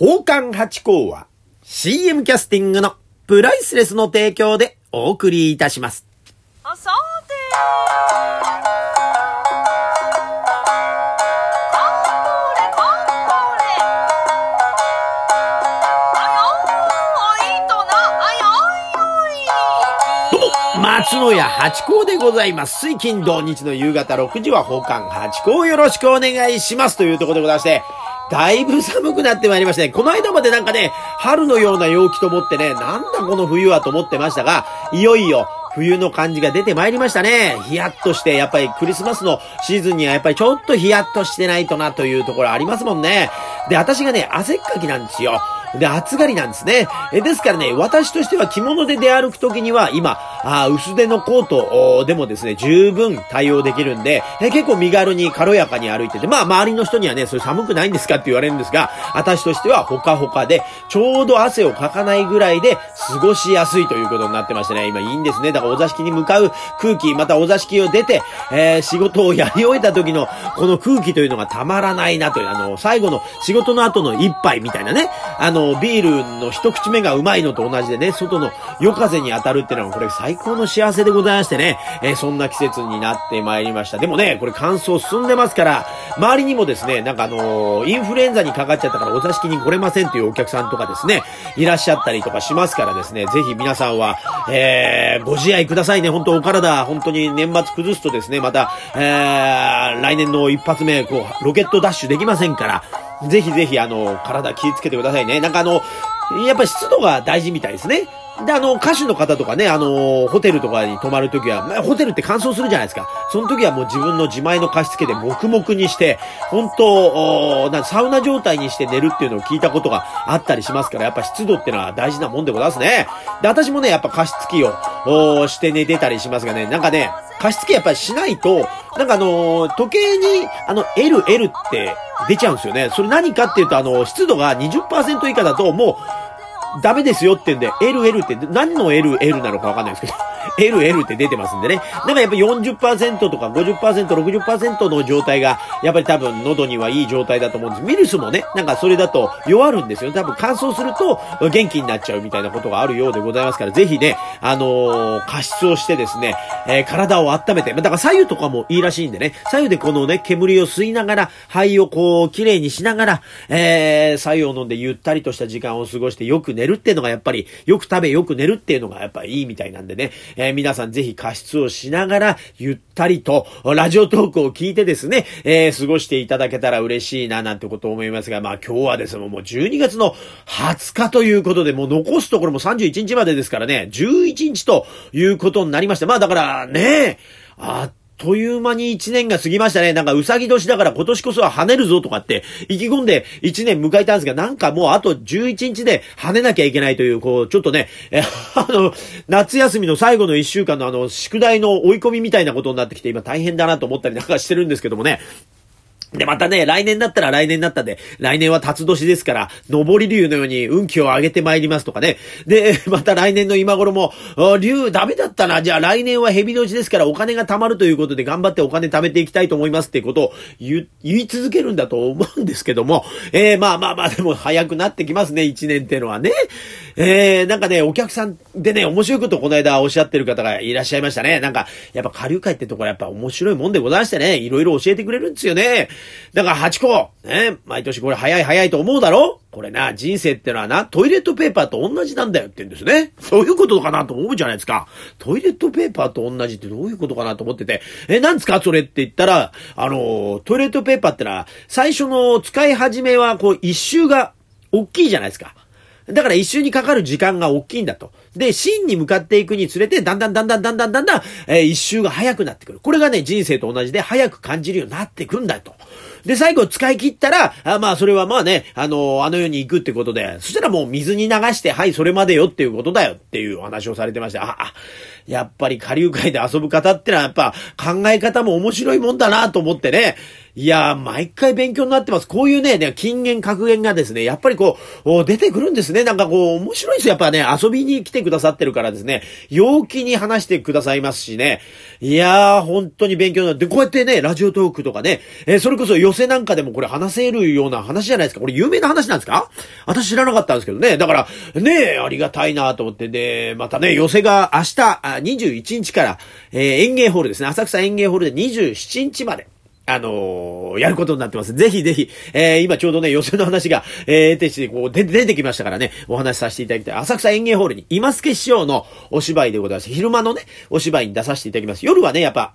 宝冠八甲は CM キャスティングのプライスレスの提供でお送りいたします。あさて松野屋八甲でございます。水金土日の夕方6時は宝冠八甲よろしくお願いします。というところでございまして、だいぶ寒くなってまいりましたね。この間までなんかね、春のような陽気と思ってね、なんだこの冬はと思ってましたが、いよいよ、冬の感じが出てまいりましたね。ヒヤッとして、やっぱりクリスマスのシーズンにはやっぱりちょっとヒヤッとしてないとなというところありますもんね。で、私がね、汗っかきなんですよ。で、暑がりなんですね。えですからね、私としては着物で出歩くときには、今、あ薄手のコートでもですね、十分対応できるんで、え結構身軽に軽やかに歩いてて、まあ、周りの人にはね、それ寒くないんですかって言われるんですが、私としてはほかほかで、ちょうど汗をかかないぐらいで過ごしやすいということになってましてね、今いいんですね。だからお座敷に向かう空気、またお座敷を出て、えー仕事をやり終えた時のこの空気というのがたまらないなという、あの、最後の仕事の後の一杯みたいなね、あの、ビールの一口目がうまいのと同じでね、外の夜風に当たるっていうのはこれ最高の幸せでございましてね、えーそんな季節になってまいりました。でもね、これ乾燥進んでますから、周りにもですね、なんかあのーインフルエンザにかかっちゃったからお座敷に来れませんというお客さんとかですね、いらっしゃったりとかしますからですね、ぜひ皆さんは、えー、ご自愛くださいね。本当お体、本当に年末崩すとですね、また、えー、来年の一発目、こう、ロケットダッシュできませんから、ぜひぜひ、あの、体気をつけてくださいね。なんかあの、やっぱ湿度が大事みたいですね。で、あの、歌手の方とかね、あの、ホテルとかに泊まるときは、まあホテルって乾燥するじゃないですか。その時はもう自分の自前の加湿器で黙々にして、本当なサウナ状態にして寝るっていうのを聞いたことがあったりしますから、やっぱ湿度ってのは大事なもんでございますね。で、私もね、やっぱ加湿器を、して寝てたりしますがね、なんかね、加湿器やっぱりしないと、なんかあのー時計に、あの、L、L って出ちゃうんですよね。それ何かっていうと、あの、湿度が20%以下だと、もう、ダメですよってんで、LL って何の LL なのかわかんないですけど、LL って出てますんでね。なんかやっぱ40%とか50%、60%の状態が、やっぱり多分喉にはいい状態だと思うんです。ウイルスもね、なんかそれだと弱るんですよ。多分乾燥すると元気になっちゃうみたいなことがあるようでございますから、ぜひね、あのー加湿をしてですね、えー体を温めて、だから左右とかもいいらしいんでね、左右でこのね、煙を吸いながら、肺をこう、綺麗にしながら、えー、左右を飲んでゆったりとした時間を過ごしてよく寝るっていうのがやっぱり、よく食べよく寝るっていうのがやっぱいいみたいなんでね、えー皆さんぜひ過失をしながら、ゆったりと、ラジオトークを聞いてですね、えー過ごしていただけたら嬉しいな、なんてことを思いますが、まあ今日はですね、もう12月の20日ということで、もう残すところも31日までですからね、11日ということになりました。まあだからね、あっという間に1年が過ぎましたね。なんか、うさぎ年だから今年こそは跳ねるぞとかって、意気込んで1年迎えたんですが、なんかもうあと11日で跳ねなきゃいけないという、こう、ちょっとね、え、あの、夏休みの最後の1週間のあの、宿題の追い込みみたいなことになってきて、今大変だなと思ったりなんかしてるんですけどもね。で、またね、来年だったら来年だったで、来年は辰年ですから、上り竜のように運気を上げて参りますとかね。で、また来年の今頃も、竜ダメだったな。じゃあ来年は蛇の年ですからお金が貯まるということで頑張ってお金貯めていきたいと思いますっていうことを言い続けるんだと思うんですけども、えー、まあまあまあでも早くなってきますね、一年ってのはね。えー、なんかね、お客さんでね、面白いことこの間おっしゃってる方がいらっしゃいましたね。なんか、やっぱ下流会ってところやっぱ面白いもんでございましてね、いろいろ教えてくれるんですよね。だから8個、ね、毎年これ早い早いと思うだろこれな、人生ってのはな、トイレットペーパーと同じなんだよって言うんですね。そういうことかなと思うじゃないですか。トイレットペーパーと同じってどういうことかなと思ってて、え、なんですか？それって言ったら、あの、トイレットペーパーってのは、最初の使い始めは、こう、一周が大きいじゃないですか。だから一周にかかる時間が大きいんだと。で、真に向かっていくにつれて、だんだんだんだんだんだんだんだん、えー一周が早くなってくる。これがね、人生と同じで早く感じるようになってくんだと。で、最後使い切ったら、あまあ、それはまあね、あの、あの世に行くってことで、そしたらもう水に流して、はい、それまでよっていうことだよっていうお話をされてました。あ、やっぱり下流会で遊ぶ方ってのはやっぱ考え方も面白いもんだなと思ってね。いやー、毎回勉強になってます。こういうね、ね金言格言がですね、やっぱりこう、出てくるんですね。なんかこう、面白いですよ。やっぱね、遊びに来てくださってるからですね、陽気に話してくださいますしね。いやー、本当に勉強になって、こうやってね、ラジオトークとかね、えーそれこそ寄せなんかでもこれ話せるような話じゃないですか。これ有名な話なんですか？私知らなかったんですけどね。だから、ねありがたいなと思って、で、またね、寄せが明日、あ21日から、えー園芸ホールですね。浅草園芸ホールで27日まで。あのーやることになってます。ぜひぜひ、えー今ちょうどね、予選の話が、えー、てして、こう、出て、出てきましたからね、お話しさせていただきたい。浅草演芸ホールに、今助師匠のお芝居でございます。昼間のね、お芝居に出させていただきます。夜はね、やっぱ、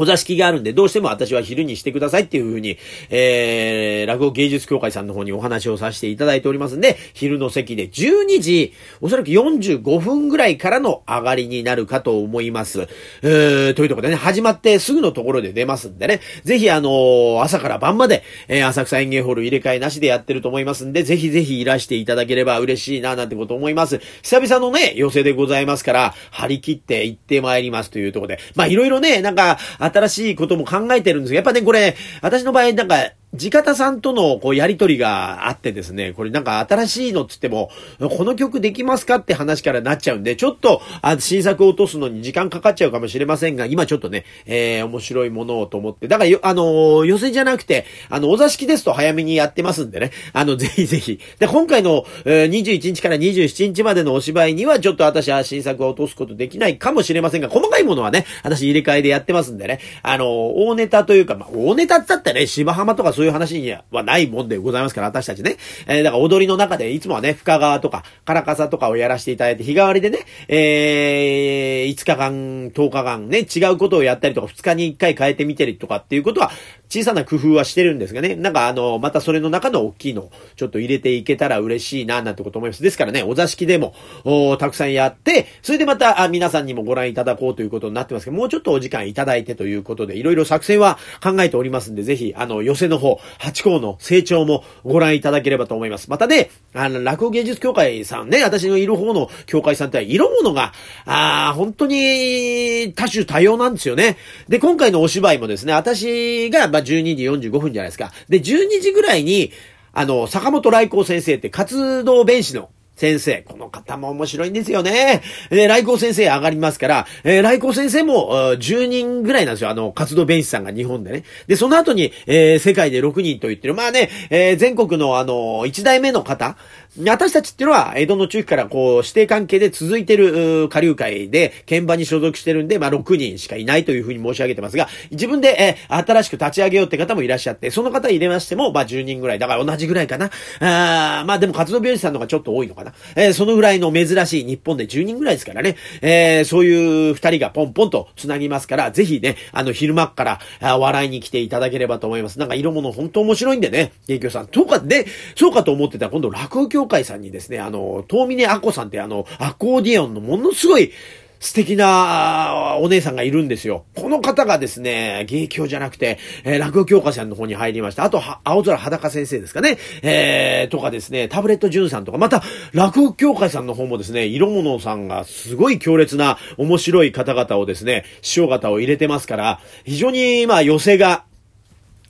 お座敷があるんで、どうしても私は昼にしてくださいっていうふうに、えー、落語芸術協会さんの方にお話をさせていただいておりますんで、昼の席で12時、おそらく45分ぐらいからの上がりになるかと思います。えー、というところでね、始まってすぐのところで出ますんでね、ぜひあのー朝から晩まで、えー、浅草園芸ホール入れ替えなしでやってると思いますんで、ぜひぜひいらしていただければ嬉しいな、なんてこと思います。久々のね、寄せでございますから、張り切って行ってまいりますというところで、まあいろいろね、なんか、新しいことも考えてるんですよ、やっぱね、これ、私の場合、なんか、地方さんとのこうやりとりがあってですね、これなんか新しいのっつっても、この曲できますかって話からなっちゃうんで、ちょっとあ新作を落とすのに時間かかっちゃうかもしれませんが、今ちょっとね、えー、面白いものをと思って、だからよ、あのー予選じゃなくて、あの、お座敷ですと早めにやってますんでね、あの、ぜひ ぜひ。で、今回の、えー21日から27日までのお芝居には、ちょっと私は新作を落とすことできないかもしれませんが、細かいものはね、私入れ替えでやってますんでね、あのー大ネタというか、まあ、大ネタってったってね、芝浜とかそういう話にはないもんでございますから、私たちね。えーだから踊りの中で、いつもはね、深川とか、唐笠とかをやらせていただいて、日替わりでね、えー、5日間、10日間ね、違うことをやったりとか、2日に1回変えてみてるとかっていうことは、小さな工夫はしてるんですがね、なんかあの、またそれの中の大きいのちょっと入れていけたら嬉しいな、なんてこと思います。ですからね、お座敷でも、おたくさんやって、それでまた、あ皆さんにもご覧いただこうということになってますけど、もうちょっとお時間いただいてということで、いろいろ作戦は考えておりますんで、ぜひ、あの、寄せの方、八校の成長もご覧いただければと思います。またね、あの、落語芸術協会さんね、私のいる方の協会さんって色物が、あー本当に多種多様なんですよね。で、今回のお芝居もですね、私が、まあ、12時45分じゃないですか。で、12時ぐらいに、あの、坂本来光先生って活動弁士の先生。この方も面白いんですよね。で、来光先生上がりますから、えー、来光先生も、10人ぐらいなんですよ。あの、活動弁士さんが日本でね。で、その後に、えー世界で6人と言ってる。まあね、えー全国のあの、1代目の方。私たちっていうのは、江戸の中期からこう、指定関係で続いてる、う下流会で、鍵盤に所属してるんで、まあ6人しかいないというふうに申し上げてますが、自分で、え新しく立ち上げようって方もいらっしゃって、その方入れましても、まあ10人ぐらい。だから同じぐらいかな。あまあでも活動病院さんの方がちょっと多いのかな。えーそのぐらいの珍しい日本で10人ぐらいですからね。えーそういう2人がポンポンと繋ぎますから、ぜひね、あの、昼間っから、笑いに来ていただければと思います。なんか色物本当面白いんでね、芸協さん。とかで、そうかと思ってたら今度落語協会さんにですね、あの、遠峰アコさんってあの、アコーディオンのものすごい、素敵なお姉さんがいるんですよ。この方がですね、芸協じゃなくて、えー落語教科さんの方に入りました。あと、は青空裸先生ですかね。えー、とかですね、タブレット淳さんとか、また、落語協会さんの方もですね、色物さんがすごい強烈な面白い方々をですね、師匠方を入れてますから、非常に、ま、寄せが、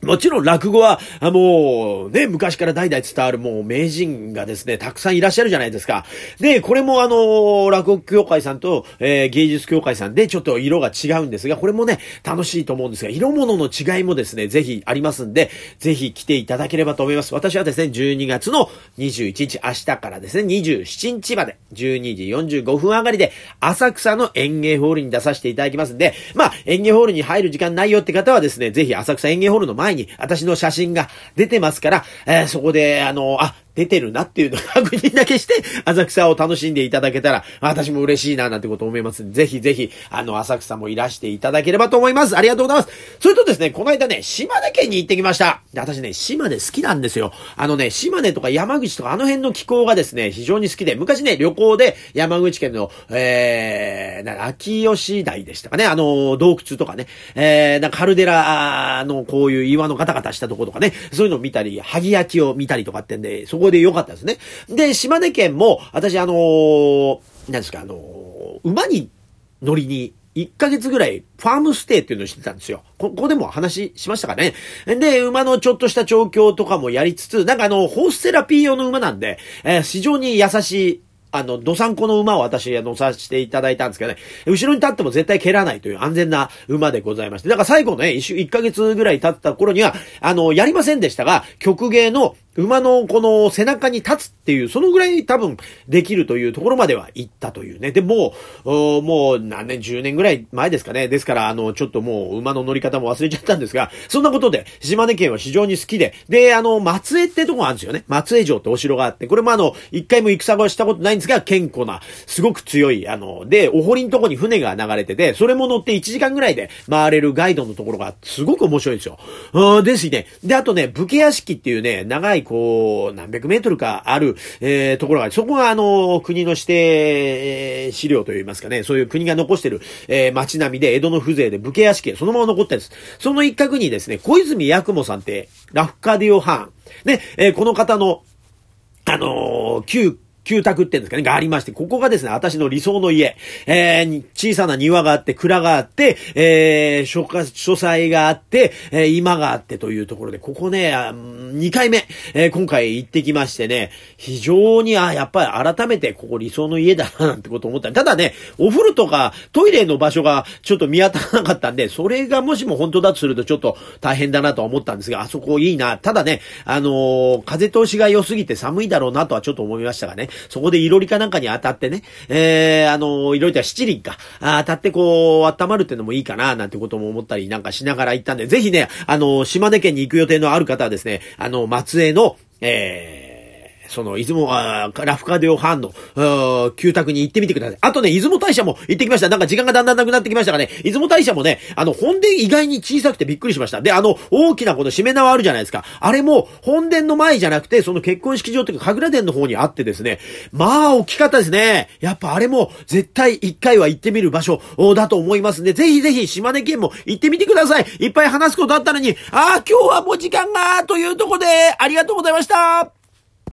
もちろん落語は、あもう、ね、昔から代々伝わるもう名人がですね、たくさんいらっしゃるじゃないですか。で、これもあの、落語協会さんと、えー芸術協会さんでちょっと色が違うんですが、これもね、楽しいと思うんですが、色物の違いもですね、ぜひありますんで、ぜひ来ていただければと思います。私はですね、12月の21日、明日からですね、27日まで、12時45分上がりで、浅草の演芸ホールに出させていただきますんで、まあ、演芸ホールに入る時間ないよって方はですね、ぜひ浅草演芸ホールの前に私の写真が出てますから、えーそこで、あの、あ、出てるなっていうのを確認だけして、浅草を楽しんでいただけたら、私も嬉しいな、なんてこと思います、ぜひぜひ、あの、浅草もいらしていただければと思います。ありがとうございます。それとですね、この間ね、島根県に行ってきました。で私ね、島根好きなんですよ。あのね、島根とか山口とかあの辺の気候がですね、非常に好きで、昔ね、旅行で山口県の、えー、な秋吉台でしたかね、あの、洞窟とかね、えー、なんかカルデラのこういう岩のガタガタしたところとかね、そういうのを見たり、萩焼きを見たりとかってんで、そここで良かったですね。で、島根県も、私あのーなんですか、あのー馬に乗りに、1ヶ月ぐらいファームステイっていうのをしてたんですよ。ここでも話しましたかね。で、馬のちょっとした調教とかもやりつつ、なんかあの、ホースセラピー用の馬なんで、えー、非常に優しい、あの、ドサンコの馬を私乗させていただいたんですけどね、後ろに立っても絶対蹴らないという安全な馬でございまして、だから最後のね、一週、一ヶ月ぐらい経った頃には、あの、やりませんでしたが、曲芸の馬のこの背中に立つっていう、そのぐらい多分できるというところまでは行ったというね。で、もう、もう何年、10年ぐらい前ですかね。ですから、あの、ちょっともう馬の乗り方も忘れちゃったんですが、そんなことで、島根県は非常に好きで、で、あの、松江ってとこがあるんですよね。松江城ってお城があって、これもあの、一回も戦はしたことないんですが、健康な、すごく強い、あの、で、お堀のとこに船が流れてて、それも乗って1時間ぐらいで回れるガイドのところがすごく面白いんですよ。うん、ですね。で、あとね、武家屋敷っていうね、長いこう、何百メートルかある、えー、ところが、そこがあの、国の指定、えー、資料といいますかね、そういう国が残してる、えー、街並みで江戸の風情で武家屋敷そのまま残ってるんです。その一角にですね、小泉八雲さんって、ラフカディオハーン。ね、えー、この方の、あのー、旧旧宅っていうんですかね、がありまして、ここがですね、私の理想の家。えー、小さな庭があって、蔵があって、えー、書家、書斎があって、えー、今があってというところで、ここね、2回目、えー、今回行ってきましてね、非常に、あ、やっぱり改めてここ理想の家だな、なんてこと思った。ただね、お風呂とかトイレの場所がちょっと見当たらなかったんで、それがもしも本当だとするとちょっと大変だなと思ったんですが、あそこいいな。ただね、あのー、風通しが良すぎて寒いだろうなとはちょっと思いましたがね。そこでいろりかなんかに当たってね、えー、あの、いろりとは七輪か、当たってこう、温まるってのもいいかな、なんてことも思ったりなんかしながら行ったんで、ぜひね、あの、島根県に行く予定のある方はですね、あの、松江の、えー、その、出雲、あラフカデオハンの、旧宅に行ってみてください。あとね、出雲大社も行ってきました。なんか時間がだんだんなくなってきましたがね、出雲大社もね、あの、本殿意外に小さくてびっくりしました。で、あの、大きなこのしめ縄あるじゃないですか。あれも、本殿の前じゃなくて、その結婚式場っていうか、神楽殿の方にあってですね、まあ、大きかったですね。やっぱあれも、絶対一回は行ってみる場所だと思いますんで、ぜひぜひ島根県も行ってみてください。いっぱい話すことあったのに、ああ、今日はもう時間が、というとこで、ありがとうございました。